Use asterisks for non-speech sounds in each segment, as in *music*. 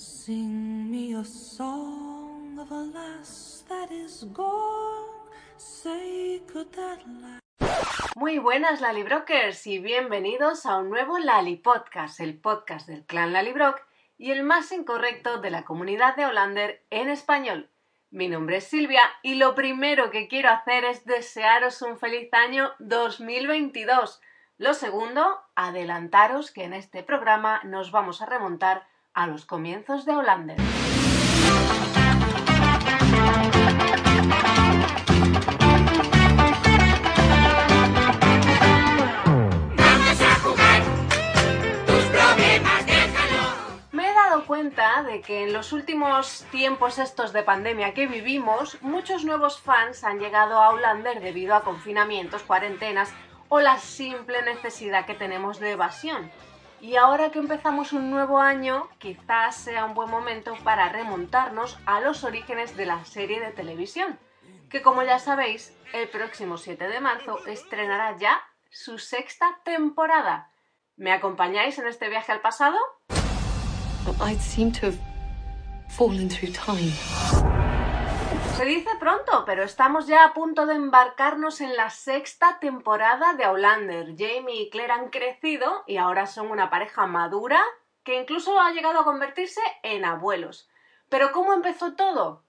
Song of that is? Muy buenas Lalibrokers y bienvenidos a un nuevo Lali Podcast, el podcast del clan Lalibrock y el más incorrecto de la comunidad de Hollander en español. Mi nombre es Silvia y lo primero que quiero hacer es desearos un feliz año 2022. Lo segundo, adelantaros que en este programa nos vamos a remontar a los comienzos de Hollander. Me he dado cuenta de que en los últimos tiempos estos de pandemia que vivimos, muchos nuevos fans han llegado a Hollander debido a confinamientos, cuarentenas o la simple necesidad que tenemos de evasión. Y ahora que empezamos un nuevo año, quizás sea un buen momento para remontarnos a los orígenes de la serie de televisión, que como ya sabéis, el próximo 7 de marzo estrenará ya su sexta temporada. ¿Me acompañáis en este viaje al pasado? Se dice pronto, pero estamos ya a punto de embarcarnos en la sexta temporada de Outlander. Jamie y Claire han crecido y ahora son una pareja madura que incluso ha llegado a convertirse en abuelos. Pero ¿cómo empezó todo?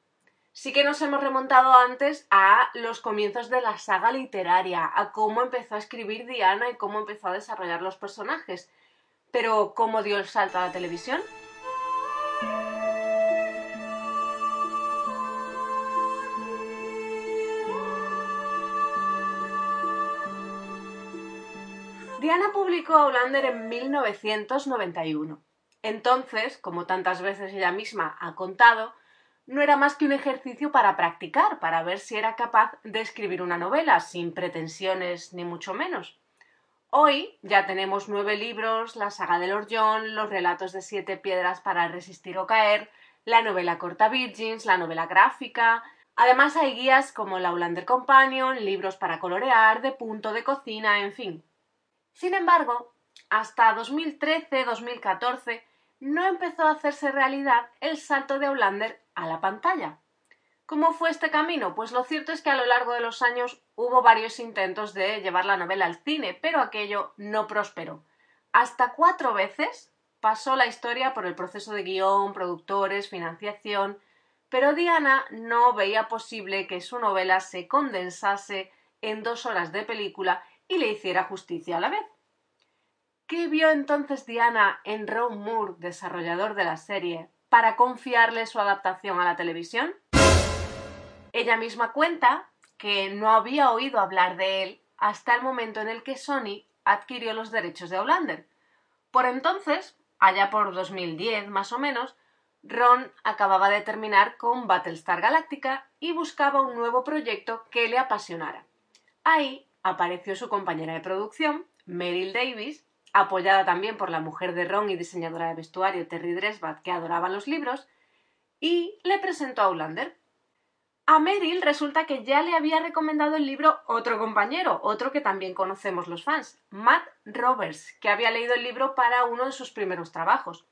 Sí que nos hemos remontado antes a los comienzos de la saga literaria, a cómo empezó a escribir Diana y cómo empezó a desarrollar los personajes. Pero ¿cómo dio el salto a la televisión? Diana publicó Outlander en 1991. Entonces, como tantas veces ella misma ha contado, no era más que un ejercicio para practicar, para ver si era capaz de escribir una novela, sin pretensiones ni mucho menos. Hoy ya tenemos nueve libros, la saga de Lord los relatos de siete piedras para resistir o caer, la novela corta Virgins, la novela gráfica. Además hay guías como la Outlander Companion, libros para colorear, de punto de cocina, en fin. Sin embargo, hasta 2013-2014 no empezó a hacerse realidad el salto de Outlander a la pantalla. ¿Cómo fue este camino? Pues lo cierto es que a lo largo de los años hubo varios intentos de llevar la novela al cine, pero aquello no prosperó. Hasta cuatro veces pasó la historia por el proceso de guion, productores, financiación, pero Diana no veía posible que su novela se condensase en dos horas de película y le hiciera justicia a la vez. ¿Qué vio entonces Diana en Ron Moore, desarrollador de la serie, para confiarle su adaptación a la televisión? Ella misma cuenta que no había oído hablar de él hasta el momento en el que Sony adquirió los derechos de Outlander. Por entonces, allá por 2010 más o menos, Ron acababa de terminar con Battlestar Galactica y buscaba un nuevo proyecto que le apasionara. Ahí apareció su compañera de producción, Meryl Davis, apoyada también por la mujer de Ron y diseñadora de vestuario Terry Dresbach, que adoraba los libros, y le presentó a Outlander. A Meryl resulta que ya le había recomendado el libro otro compañero, otro que también conocemos los fans, Matt Roberts, que había leído el libro para uno de sus primeros trabajos.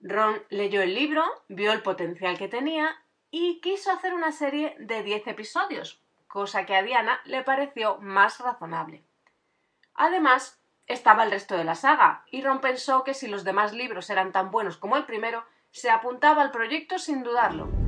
Ron leyó el libro, vio el potencial que tenía y quiso hacer una serie de 10 episodios, cosa que a Diana le pareció más razonable. Además, estaba el resto de la saga, y Ron pensó que si los demás libros eran tan buenos como el primero, se apuntaba al proyecto sin dudarlo.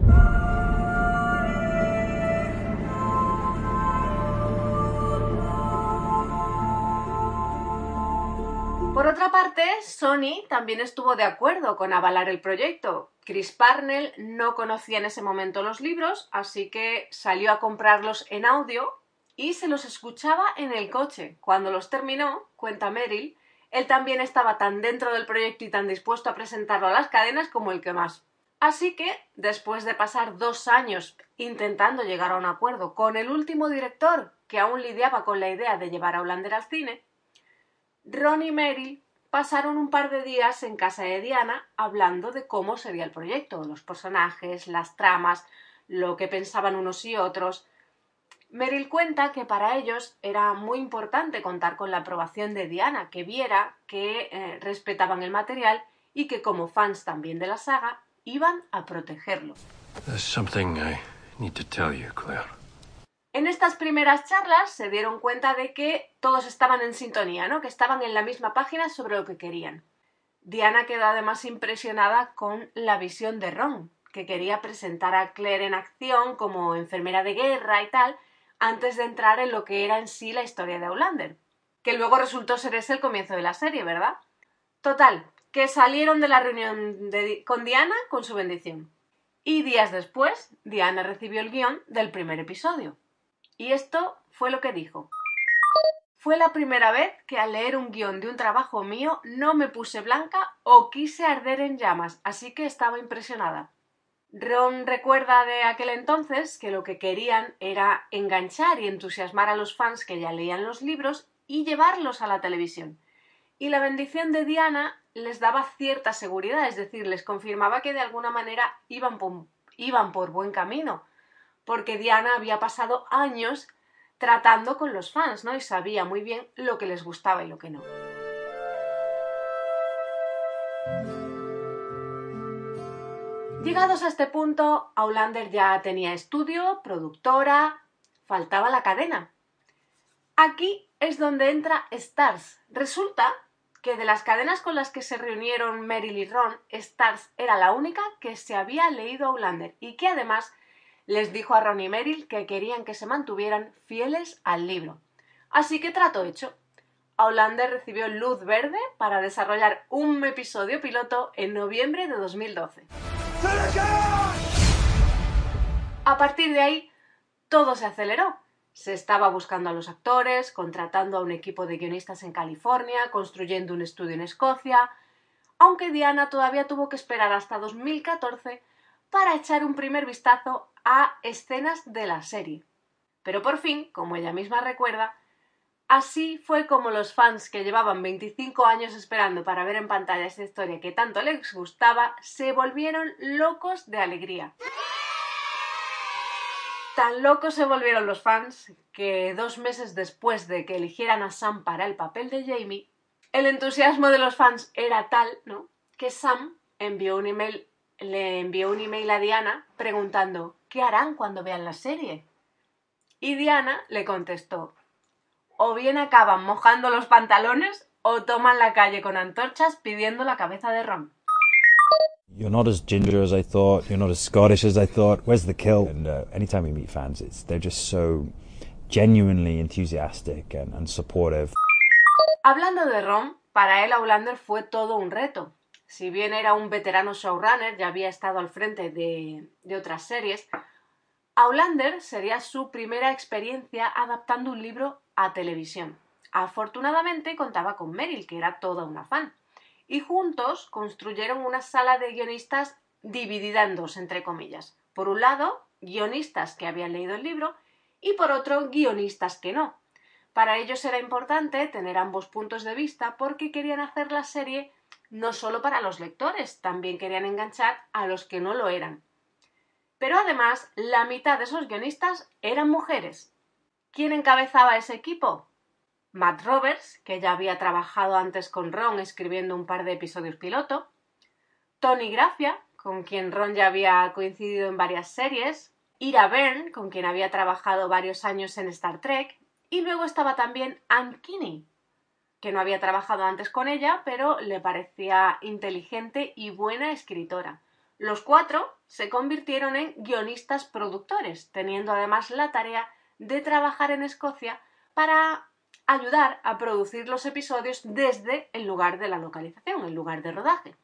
Por otra parte, Sony también estuvo de acuerdo con avalar el proyecto. Chris Parnell no conocía en ese momento los libros, así que salió a comprarlos en audio y se los escuchaba en el coche. Cuando los terminó, cuenta Meryl, él también estaba tan dentro del proyecto y tan dispuesto a presentarlo a las cadenas como el que más. Así que, después de pasar dos años intentando llegar a un acuerdo con el último director que aún lidiaba con la idea de llevar a Hollander al cine, Ron y Meryl pasaron un par de días en casa de Diana hablando de cómo sería el proyecto, los personajes, las tramas, lo que pensaban unos y otros. Meryl cuenta que para ellos era muy importante contar con la aprobación de Diana, que viera que eh, respetaban el material y que como fans también de la saga iban a protegerlo. Claire. En estas primeras charlas se dieron cuenta de que todos estaban en sintonía, ¿no? que estaban en la misma página sobre lo que querían. Diana quedó además impresionada con la visión de Ron, que quería presentar a Claire en acción como enfermera de guerra y tal, antes de entrar en lo que era en sí la historia de Aulander, que luego resultó ser ese el comienzo de la serie, ¿verdad? Total, que salieron de la reunión con Diana con su bendición. Y días después, Diana recibió el guion del primer episodio. Y esto fue lo que dijo. Fue la primera vez que al leer un guion de un trabajo mío no me puse blanca o quise arder en llamas, así que estaba impresionada. Ron recuerda de aquel entonces que lo que querían era enganchar y entusiasmar a los fans que ya leían los libros y llevarlos a la televisión. Y la bendición de Diana les daba cierta seguridad, es decir, les confirmaba que de alguna manera iban por, iban por buen camino, porque Diana había pasado años tratando con los fans, ¿no? Y sabía muy bien lo que les gustaba y lo que no. Llegados a este punto, Aulander ya tenía estudio, productora, faltaba la cadena. Aquí es donde entra Stars. Resulta que de las cadenas con las que se reunieron Meryl y Ron, Stars era la única que se había leído Aulander y que además les dijo a Ron y Meryl que querían que se mantuvieran fieles al libro. Así que trato hecho. Aulander recibió luz verde para desarrollar un episodio piloto en noviembre de 2012. A partir de ahí, todo se aceleró. Se estaba buscando a los actores, contratando a un equipo de guionistas en California, construyendo un estudio en Escocia, aunque Diana todavía tuvo que esperar hasta 2014 para echar un primer vistazo a escenas de la serie. Pero por fin, como ella misma recuerda, así fue como los fans que llevaban 25 años esperando para ver en pantalla esta historia que tanto les gustaba, se volvieron locos de alegría. Tan locos se volvieron los fans que dos meses después de que eligieran a Sam para el papel de Jamie, el entusiasmo de los fans era tal, ¿no? Que Sam le envió un email a Diana preguntando ¿qué harán cuando vean la serie? Y Diana le contestó o bien acaban mojando los pantalones o toman la calle con antorchas pidiendo la cabeza de Ron. You're not as ginger as I thought. You're not as Scottish as I thought. Where's the kill? And uh, anytime we meet fans, it's they're just so genuinely enthusiastic and, and supportive. Hablando de Ron, para él Aulander fue todo un reto. Si bien era un veterano showrunner, ya había estado al frente de, otras series, Aulander sería su primera experiencia adaptando un libro a televisión. Afortunadamente contaba con Meryl, que era toda una fan, y juntos construyeron una sala de guionistas dividida en dos, entre comillas. Por un lado, guionistas que habían leído el libro y por otro, guionistas que no. Para ellos era importante tener ambos puntos de vista porque querían hacer la serie no solo para los lectores, también querían enganchar a los que no lo eran. Pero además, la mitad de esos guionistas eran mujeres. ¿Quién encabezaba ese equipo? Matt Roberts, que ya había trabajado antes con Ron escribiendo un par de episodios piloto, Tony Gracia, con quien Ron ya había coincidido en varias series, Ira Byrne, con quien había trabajado varios años en Star Trek, y luego estaba también Ann Kinney, que no había trabajado antes con ella, pero le parecía inteligente y buena escritora. Los cuatro se convirtieron en guionistas productores, teniendo además la tarea de trabajar en Escocia para ayudar a producir los episodios desde el lugar de la localización, el lugar de rodaje.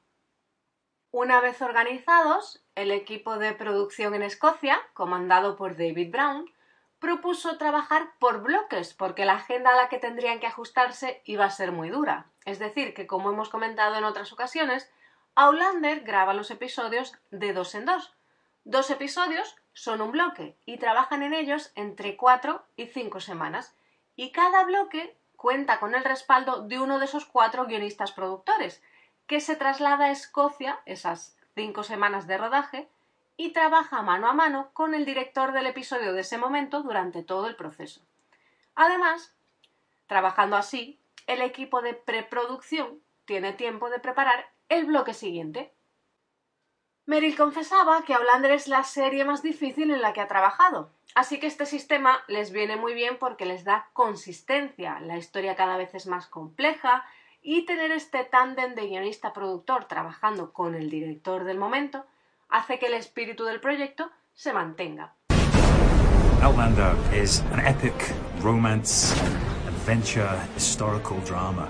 Una vez organizados, el equipo de producción en Escocia, comandado por David Brown, propuso trabajar por bloques, porque la agenda a la que tendrían que ajustarse iba a ser muy dura. Es decir, que como hemos comentado en otras ocasiones, Aulander graba los episodios de dos en dos. Dos episodios son un bloque y trabajan en ellos entre cuatro y cinco semanas. Y cada bloque cuenta con el respaldo de uno de esos cuatro guionistas productores, que se traslada a Escocia esas cinco semanas de rodaje y trabaja mano a mano con el director del episodio de ese momento durante todo el proceso. Además, trabajando así, el equipo de preproducción tiene tiempo de preparar el bloque siguiente. Meryl confesaba que Outlander es la serie más difícil en la que ha trabajado, así que este sistema les viene muy bien porque les da consistencia, la historia cada vez es más compleja y tener este tándem de guionista-productor trabajando con el director del momento hace que el espíritu del proyecto se mantenga. Outlander is an epic romance, adventure, historical drama.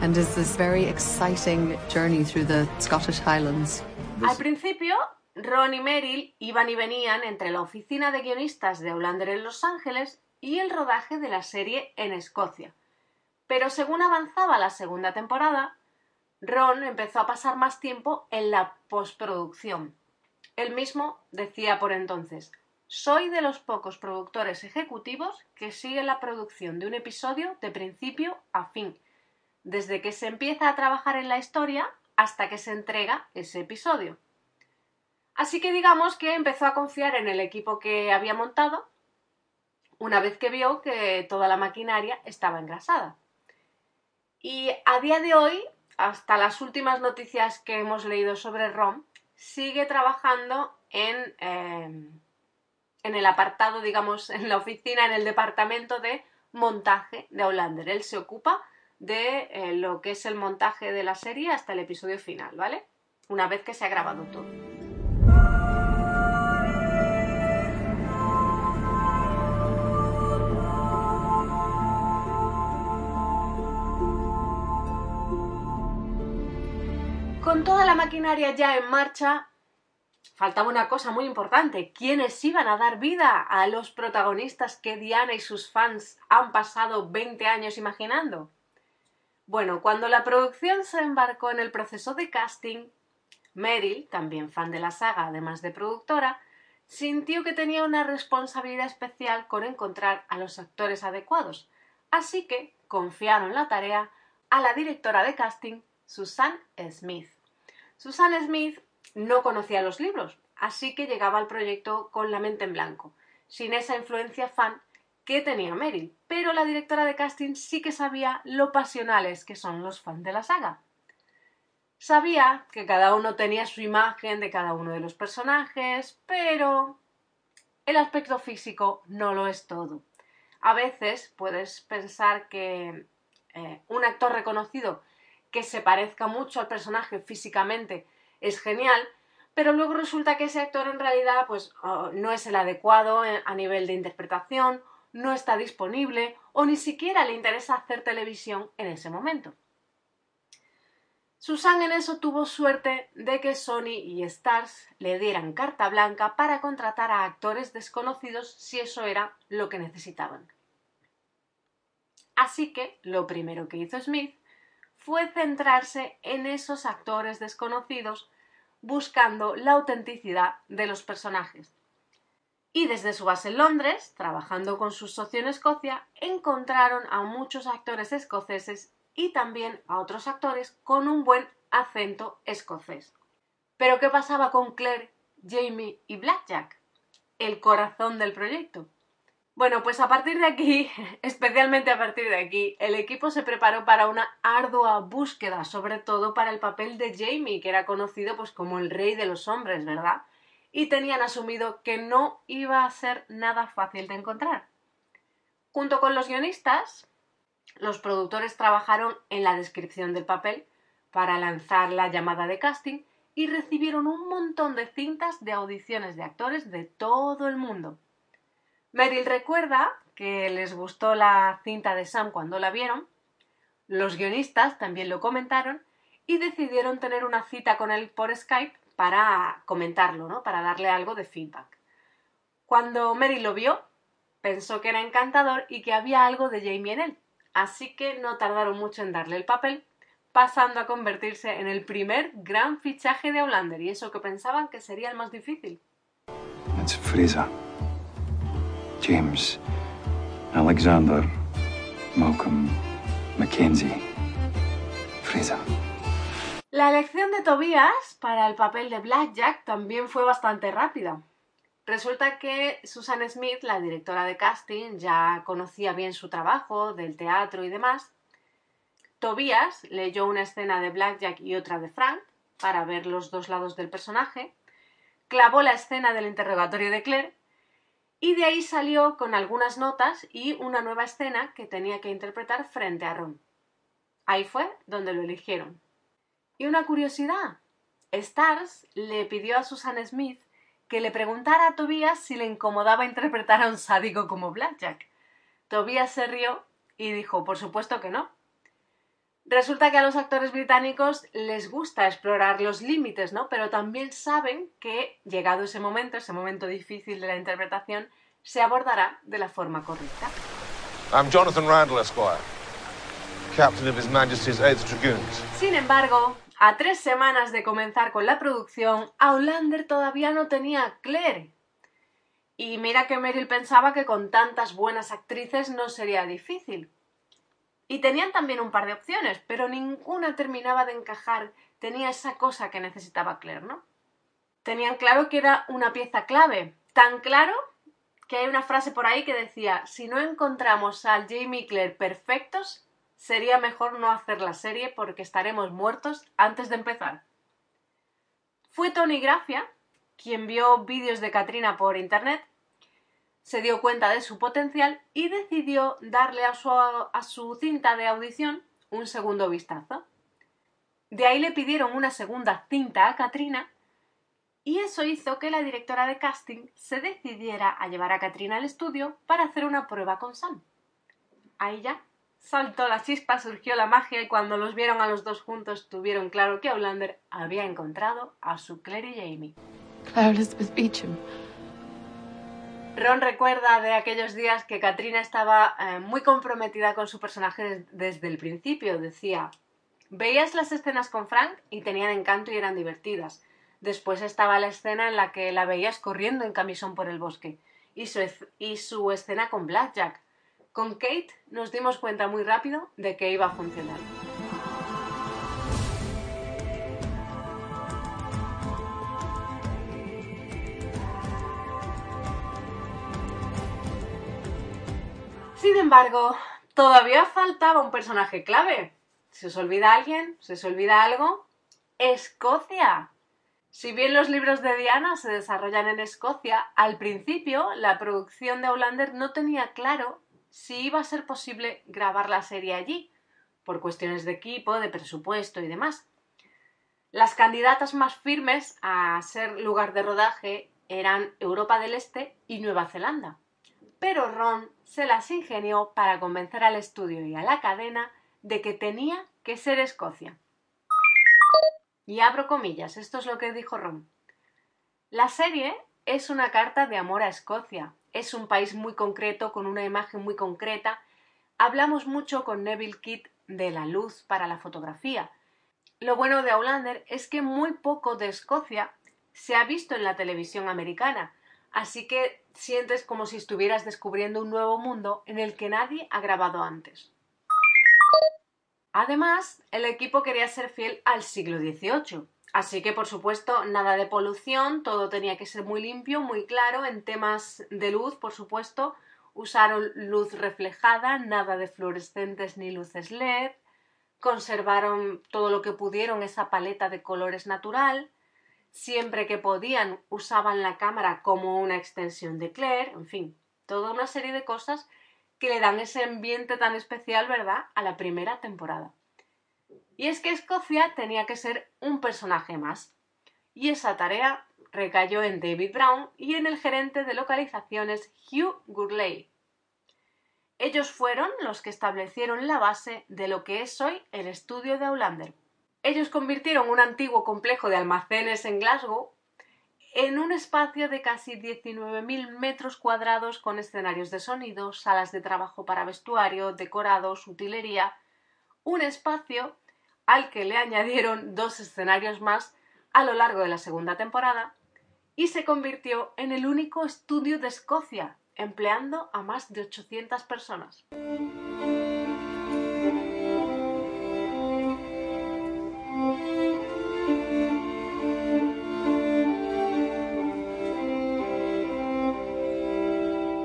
And is this very exciting journey through the Scottish Highlands. Al principio, Ron y Meryl iban y venían entre la oficina de guionistas de Outlander en Los Ángeles y el rodaje de la serie en Escocia. Pero según avanzaba la segunda temporada, Ron empezó a pasar más tiempo en la postproducción. Él mismo decía por entonces, soy de los pocos productores ejecutivos que siguen la producción de un episodio de principio a fin, desde que se empieza a trabajar en la historia hasta que se entrega ese episodio. Así que digamos que empezó a confiar en el equipo que había montado una vez que vio que toda la maquinaria estaba engrasada. Y a día de hoy, hasta las últimas noticias que hemos leído sobre Rom, sigue trabajando en, eh, en el apartado, digamos, en la oficina, en el departamento de montaje de Hollander. Él se ocupa de eh, lo que es el montaje de la serie hasta el episodio final, ¿vale? Una vez que se ha grabado todo. Con toda la maquinaria ya en marcha, faltaba una cosa muy importante. ¿Quiénes iban a dar vida a los protagonistas que Diana y sus fans han pasado 20 años imaginando? Bueno, cuando la producción se embarcó en el proceso de casting, Meryl, también fan de la saga, además de productora, sintió que tenía una responsabilidad especial con encontrar a los actores adecuados, así que confiaron la tarea a la directora de casting, Susan Smith. Susan Smith no conocía los libros, así que llegaba al proyecto con la mente en blanco, sin esa influencia fan que tenía Meryl, pero la directora de casting sí que sabía lo pasionales que son los fans de la saga. Sabía que cada uno tenía su imagen de cada uno de los personajes, pero el aspecto físico no lo es todo. A veces puedes pensar que eh, un actor reconocido que se parezca mucho al personaje físicamente es genial, pero luego resulta que ese actor en realidad pues oh, no es el adecuado a nivel de interpretación, no está disponible o ni siquiera le interesa hacer televisión en ese momento. Susan en eso tuvo suerte de que Sony y Stars le dieran carta blanca para contratar a actores desconocidos si eso era lo que necesitaban. Así que lo primero que hizo Smith fue centrarse en esos actores desconocidos buscando la autenticidad de los personajes. Y desde su base en Londres, trabajando con su socio en Escocia, encontraron a muchos actores escoceses y también a otros actores con un buen acento escocés. Pero ¿qué pasaba con Claire, Jamie y Blackjack? El corazón del proyecto. Bueno, pues a partir de aquí, *laughs* especialmente a partir de aquí, el equipo se preparó para una ardua búsqueda, sobre todo para el papel de Jamie, que era conocido pues como el rey de los hombres, ¿verdad? Y tenían asumido que no iba a ser nada fácil de encontrar. Junto con los guionistas, los productores trabajaron en la descripción del papel para lanzar la llamada de casting y recibieron un montón de cintas de audiciones de actores de todo el mundo. Meryl recuerda que les gustó la cinta de Sam cuando la vieron, los guionistas también lo comentaron y decidieron tener una cita con él por Skype para comentarlo, ¿no? Para darle algo de feedback. Cuando Meryl lo vio, pensó que era encantador y que había algo de Jamie en él, así que no tardaron mucho en darle el papel, pasando a convertirse en el primer gran fichaje de Outlander y eso que pensaban que sería el más difícil. James, Alexander, Malcolm, Mackenzie, Fraser. La elección de Tobias para el papel de Blackjack también fue bastante rápida. Resulta que Susan Smith, la directora de casting, ya conocía bien su trabajo del teatro y demás. Tobias leyó una escena de Blackjack y otra de Frank para ver los dos lados del personaje clavó la escena del interrogatorio de Claire y de ahí salió con algunas notas y una nueva escena que tenía que interpretar frente a Ron. Ahí fue donde lo eligieron. Y una curiosidad, Stars le pidió a Susan Smith que le preguntara a Tobias si le incomodaba interpretar a un sádico como Blackjack. Tobias se rió y dijo, por supuesto que no. Resulta que a los actores británicos les gusta explorar los límites, ¿no? Pero también saben que, llegado ese momento, ese momento difícil de la interpretación, se abordará de la forma correcta. I'm Jonathan Randall, Esquire, Captain of His Majesty's Eighth Dragoons. Sin embargo, a tres semanas de comenzar con la producción, Aulander todavía no tenía a Claire. Y mira que Meryl pensaba que con tantas buenas actrices no sería difícil. Y tenían también un par de opciones, pero ninguna terminaba de encajar, tenía esa cosa que necesitaba Claire, ¿no? Tenían claro que era una pieza clave, tan claro que hay una frase por ahí que decía, si no encontramos al Jamie Claire perfectos, sería mejor no hacer la serie porque estaremos muertos antes de empezar. Fue Tony Grafia quien vio vídeos de Katrina por internet, se dio cuenta de su potencial y decidió darle a su, a su cinta de audición un segundo vistazo. De ahí le pidieron una segunda cinta a Katrina y eso hizo que la directora de casting se decidiera a llevar a Katrina al estudio para hacer una prueba con Sam. Ahí ya saltó la chispa, surgió la magia y cuando los vieron a los dos juntos tuvieron claro que Outlander había encontrado a su Claire y Jamie. Claire Elizabeth Beecham. Ron recuerda de aquellos días que Katrina estaba eh, muy comprometida con su personaje desde el principio. Decía, veías las escenas con Frank y tenían encanto y eran divertidas. Después estaba la escena en la que la veías corriendo en camisón por el bosque y su, y su escena con Blackjack. Con Kate nos dimos cuenta muy rápido de que iba a funcionar. Sin embargo, todavía faltaba un personaje clave. ¿Se os olvida alguien? ¿Se os olvida algo? Escocia. Si bien los libros de Diana se desarrollan en Escocia, al principio la producción de Hollander no tenía claro si iba a ser posible grabar la serie allí, por cuestiones de equipo, de presupuesto y demás. Las candidatas más firmes a ser lugar de rodaje eran Europa del Este y Nueva Zelanda. Pero Ron se las ingenió para convencer al estudio y a la cadena de que tenía que ser Escocia. Y abro comillas, esto es lo que dijo Ron. La serie es una carta de amor a Escocia. Es un país muy concreto, con una imagen muy concreta. Hablamos mucho con Neville Kidd de la luz para la fotografía. Lo bueno de Outlander es que muy poco de Escocia se ha visto en la televisión americana, así que sientes como si estuvieras descubriendo un nuevo mundo en el que nadie ha grabado antes. Además, el equipo quería ser fiel al siglo XVIII, así que por supuesto nada de polución, todo tenía que ser muy limpio, muy claro, en temas de luz, por supuesto, usaron luz reflejada, nada de fluorescentes ni luces LED, conservaron todo lo que pudieron esa paleta de colores natural, siempre que podían usaban la cámara como una extensión de Claire, en fin, toda una serie de cosas que le dan ese ambiente tan especial, ¿verdad?, a la primera temporada. Y es que Escocia tenía que ser un personaje más. Y esa tarea recayó en David Brown y en el gerente de localizaciones Hugh Gurley. Ellos fueron los que establecieron la base de lo que es hoy el estudio de Outlander. Ellos convirtieron un antiguo complejo de almacenes en Glasgow en un espacio de casi 19.000 metros cuadrados con escenarios de sonido, salas de trabajo para vestuario, decorados, utilería, un espacio al que le añadieron dos escenarios más a lo largo de la segunda temporada y se convirtió en el único estudio de Escocia, empleando a más de 800 personas.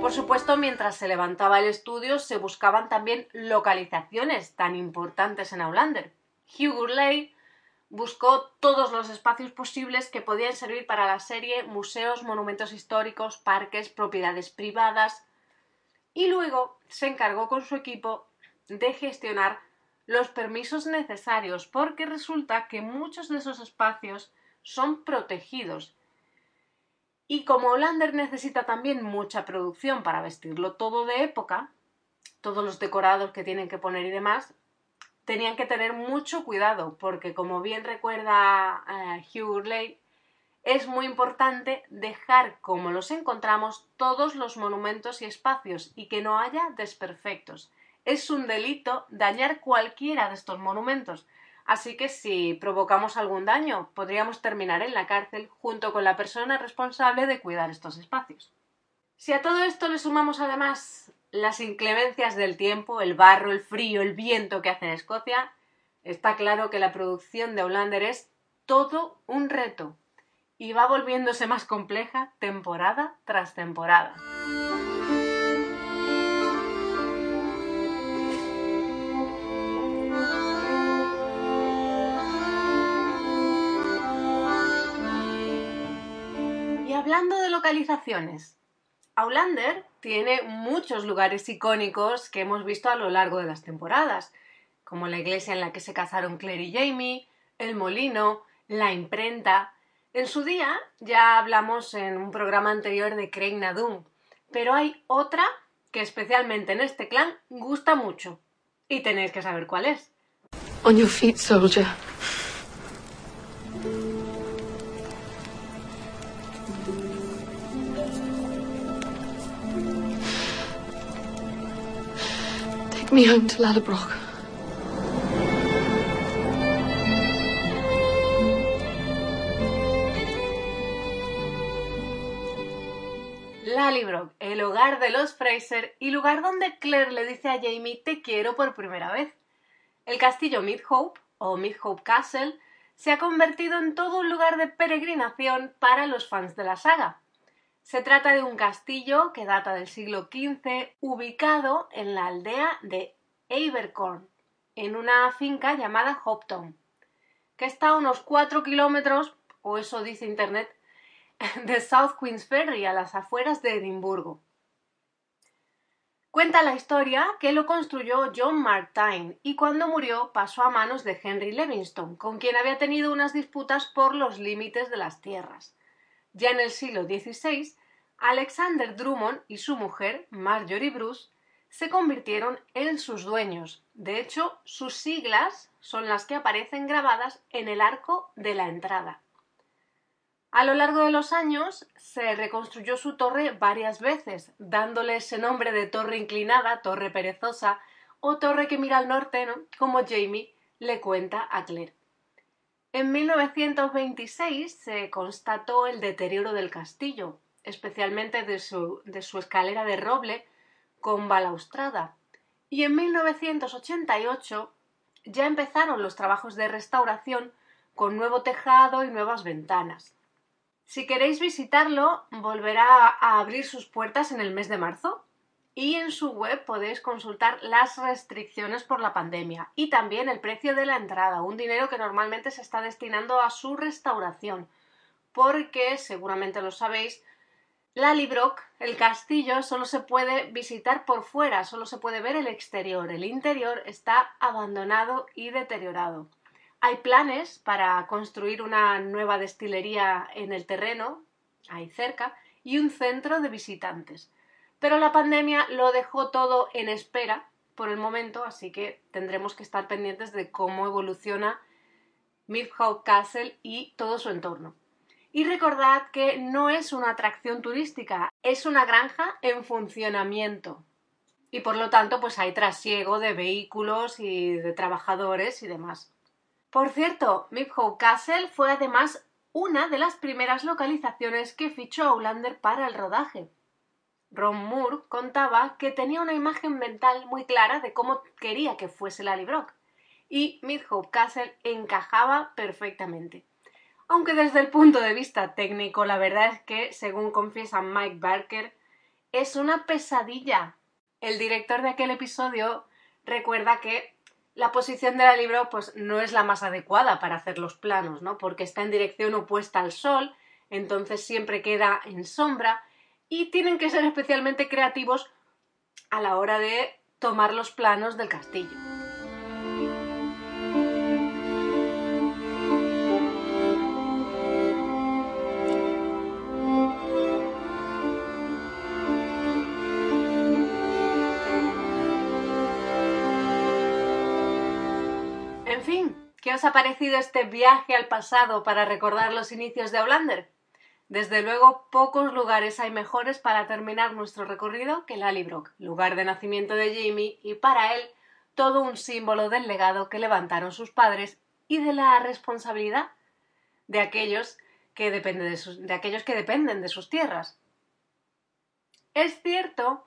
Por supuesto, mientras se levantaba el estudio, se buscaban también localizaciones tan importantes en Outlander. Hugh Gurley buscó todos los espacios posibles que podían servir para la serie, museos, monumentos históricos, parques, propiedades privadas, y luego se encargó con su equipo de gestionar los permisos necesarios, porque resulta que muchos de esos espacios son protegidos. Y como Hollander necesita también mucha producción para vestirlo todo de época, todos los decorados que tienen que poner y demás, tenían que tener mucho cuidado, porque como bien recuerda eh, Hugh Hurley, es muy importante dejar como los encontramos todos los monumentos y espacios y que no haya desperfectos. Es un delito dañar cualquiera de estos monumentos, así que si provocamos algún daño podríamos terminar en la cárcel junto con la persona responsable de cuidar estos espacios. Si a todo esto le sumamos además las inclemencias del tiempo, el barro, el frío, el viento que hace en Escocia, está claro que la producción de Hollander es todo un reto y va volviéndose más compleja temporada tras temporada. Hablando de localizaciones, Aulander tiene muchos lugares icónicos que hemos visto a lo largo de las temporadas, como la iglesia en la que se casaron Claire y Jamie, el molino, la imprenta. En su día ya hablamos en un programa anterior de Craig Nadum, pero hay otra que especialmente en este clan gusta mucho y tenéis que saber cuál es. Take me home to el hogar de los Fraser y lugar donde Claire le dice a Jamie te quiero por primera vez. El castillo Midhope, o Midhope Castle, se ha convertido en todo un lugar de peregrinación para los fans de la saga. Se trata de un castillo que data del siglo XV, ubicado en la aldea de Abercorn, en una finca llamada Hopton, que está a unos 4 kilómetros, o eso dice Internet, *laughs* de South Queensferry, a las afueras de Edimburgo. Cuenta la historia que lo construyó John Martine y cuando murió pasó a manos de Henry Livingston, con quien había tenido unas disputas por los límites de las tierras. Ya en el siglo XVI, Alexander Drummond y su mujer, Marjorie Bruce, se convirtieron en sus dueños. De hecho, sus siglas son las que aparecen grabadas en el arco de la entrada. A lo largo de los años se reconstruyó su torre varias veces, dándole ese nombre de torre inclinada, torre perezosa o torre que mira al norte, como Jamie le cuenta a Claire. En 1926 se constató el deterioro del castillo, especialmente de su, escalera de roble con balaustrada, y en 1988 ya empezaron los trabajos de restauración con nuevo tejado y nuevas ventanas. Si queréis visitarlo, volverá a abrir sus puertas en el mes de marzo y en su web podéis consultar las restricciones por la pandemia y también el precio de la entrada, un dinero que normalmente se está destinando a su restauración, porque seguramente lo sabéis, Lallybrook, el castillo, solo se puede visitar por fuera, solo se puede ver el exterior, el interior está abandonado y deteriorado. Hay planes para construir una nueva destilería en el terreno, ahí cerca, y un centro de visitantes. Pero la pandemia lo dejó todo en espera por el momento, así que tendremos que estar pendientes de cómo evoluciona Midhope Castle y todo su entorno. Y recordad que no es una atracción turística, es una granja en funcionamiento. Y por lo tanto, pues hay trasiego de vehículos y de trabajadores y demás. Por cierto, Midhope Castle fue además una de las primeras localizaciones que fichó Aulander para el rodaje. Ron Moore contaba que tenía una imagen mental muy clara de cómo quería que fuese Lallybrook, y Midhope Castle encajaba perfectamente. Aunque desde el punto de vista técnico, la verdad es que, según confiesa Mike Barker, es una pesadilla. El director de aquel episodio recuerda que La posición de la libro pues no es la más adecuada para hacer los planos, ¿no? Porque está en dirección opuesta al sol, entonces siempre queda en sombra y tienen que ser especialmente creativos a la hora de tomar los planos del castillo. En fin, ¿qué os ha parecido este viaje al pasado para recordar los inicios de Outlander? Desde luego, pocos lugares hay mejores para terminar nuestro recorrido que Lallybrook, lugar de nacimiento de Jamie y para él todo un símbolo del legado que levantaron sus padres y de la responsabilidad de aquellos que, dependen de, sus, tierras. Es cierto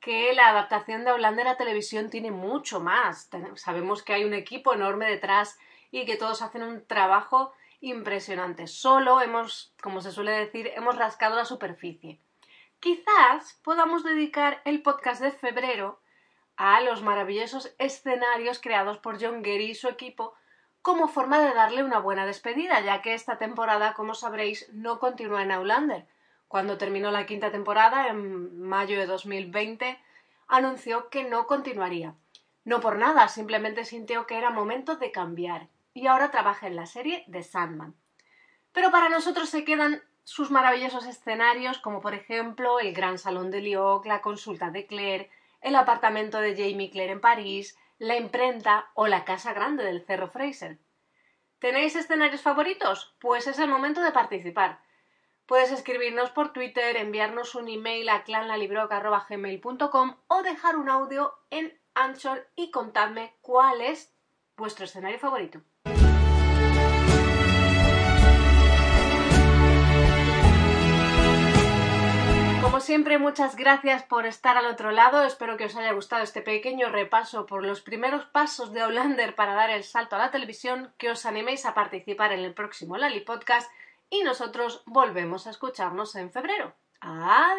que la adaptación de Outlander a televisión tiene mucho más. Sabemos que hay un equipo enorme detrás y que todos hacen un trabajo impresionante. Solo hemos, como se suele decir, hemos rascado la superficie. Quizás podamos dedicar el podcast de febrero a los maravillosos escenarios creados por John Gary y su equipo como forma de darle una buena despedida, ya que esta temporada, como sabréis, no continúa en Outlander. Cuando terminó la quinta temporada, en mayo de 2020, anunció que no continuaría. No por nada, simplemente sintió que era momento de cambiar y ahora trabaja en la serie de Sandman. Pero para nosotros se quedan sus maravillosos escenarios, como por ejemplo el Gran Salón de Lyon, la consulta de Claire, el apartamento de Jamie Claire en París, la imprenta o la casa grande del Cerro Fraser. ¿Tenéis escenarios favoritos? Pues es el momento de participar. Puedes escribirnos por Twitter, enviarnos un email a clanlalibroca.gmail.com o dejar un audio en Anchor y contarme cuál es vuestro escenario favorito. Como siempre, muchas gracias por estar al otro lado. Espero que os haya gustado este pequeño repaso por los primeros pasos de Outlander para dar el salto a la televisión, que os animéis a participar en el próximo Lali Podcast y nosotros volvemos a escucharnos en febrero. ¡Adiós!